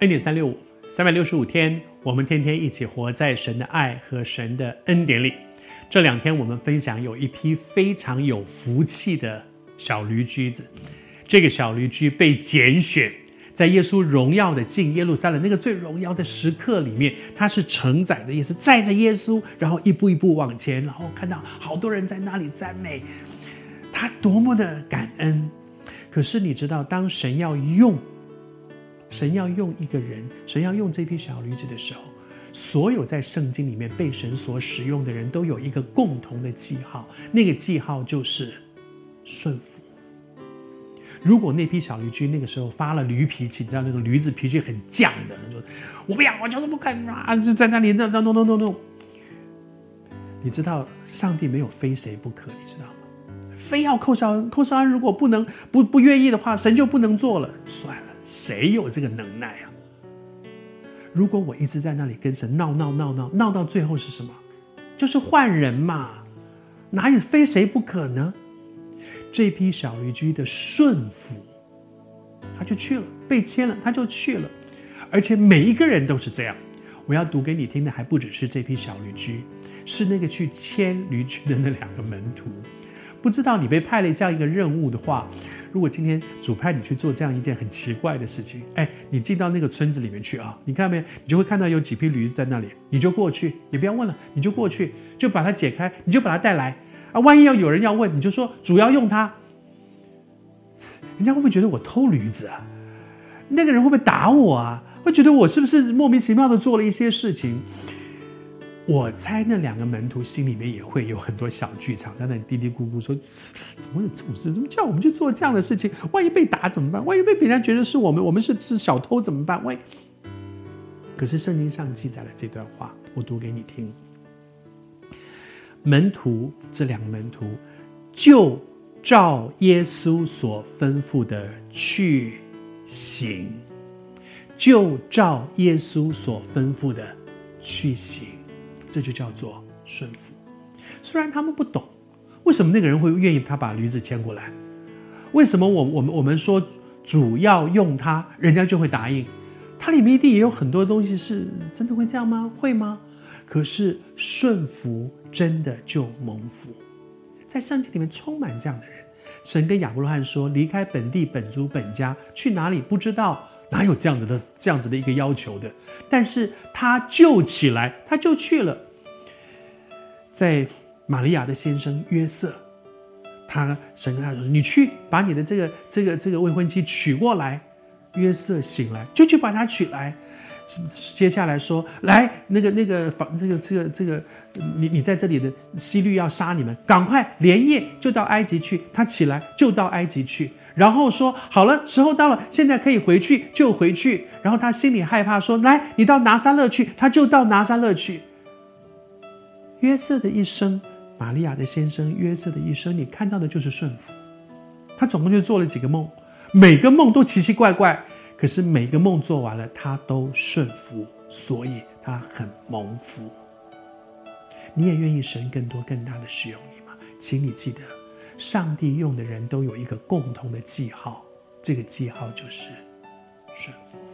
恩典三六五，三百六十五天，我们天天一起活在神的爱和神的恩典里。这两天我们分享有一批非常有福气的小驴驹子，这个小驴驹被拣选。在耶稣荣耀的进耶路撒冷那个最荣耀的时刻里面，他是承载着耶稣，载着耶稣，然后一步一步往前，然后看到好多人在那里赞美他，多么的感恩。可是你知道，当神要用，神要用一个人，神要用这批小驴子的时候，所有在圣经里面被神所使用的人都有一个共同的记号，那个记号就是顺服。如果那批小驴驹那个时候发了驴脾气，你知道那个驴子脾气很犟的，说：“我不要，我就是不肯啊！”就在那里那那弄弄弄弄。你知道上帝没有非谁不可，你知道吗？非要寇绍恩，寇绍恩如果不能不不愿意的话，神就不能做了。算了，谁有这个能耐啊？如果我一直在那里跟神闹闹闹闹闹到最后是什么？就是换人嘛，哪有非谁不可呢？这批小驴驹的顺服，他就去了，被牵了，他就去了，而且每一个人都是这样。我要读给你听的还不只是这批小驴驹，是那个去牵驴驹的那两个门徒。不知道你被派了这样一个任务的话，如果今天主派你去做这样一件很奇怪的事情，哎，你进到那个村子里面去啊，你看到没有？你就会看到有几匹驴在那里，你就过去，你不要问了，你就过去，就把它解开，你就把它带来。啊，万一要有人要问，你就说主要用它，人家会不会觉得我偷驴子啊？那个人会不会打我啊？会觉得我是不是莫名其妙的做了一些事情？我猜那两个门徒心里面也会有很多小剧场，在那里嘀嘀咕咕说：怎么有这种事？怎么叫我们去做这样的事情？万一被打怎么办？万一被别人觉得是我们，我们是是小偷怎么办？万一……可是圣经上记载了这段话，我读给你听。门徒这两个门徒就照耶稣所吩咐的去行，就照耶稣所吩咐的去行，这就叫做顺服。虽然他们不懂为什么那个人会愿意他把驴子牵过来，为什么我我们我们说主要用他，人家就会答应？他里面一定也有很多东西是真的会这样吗？会吗？可是顺服真的就蒙福，在圣经里面充满这样的人。神跟亚伯拉罕说：“离开本地本族本家，去哪里不知道，哪有这样子的这样子的一个要求的？”但是他就起来，他就去了。在玛利亚的先生约瑟，他神跟他说：“你去把你的这个这个这个未婚妻娶过来。”约瑟醒来，就去把她娶来。接下来说，来那个那个房这个这个这个，你你在这里的希律要杀你们，赶快连夜就到埃及去。他起来就到埃及去，然后说好了，时候到了，现在可以回去就回去。然后他心里害怕，说来你到拿撒勒去，他就到拿撒勒去。约瑟的一生，玛利亚的先生约瑟的一生，你看到的就是顺服。他总共就做了几个梦，每个梦都奇奇怪怪。可是每个梦做完了，他都顺服，所以他很蒙福。你也愿意神更多更大的使用你吗？请你记得，上帝用的人都有一个共同的记号，这个记号就是顺服。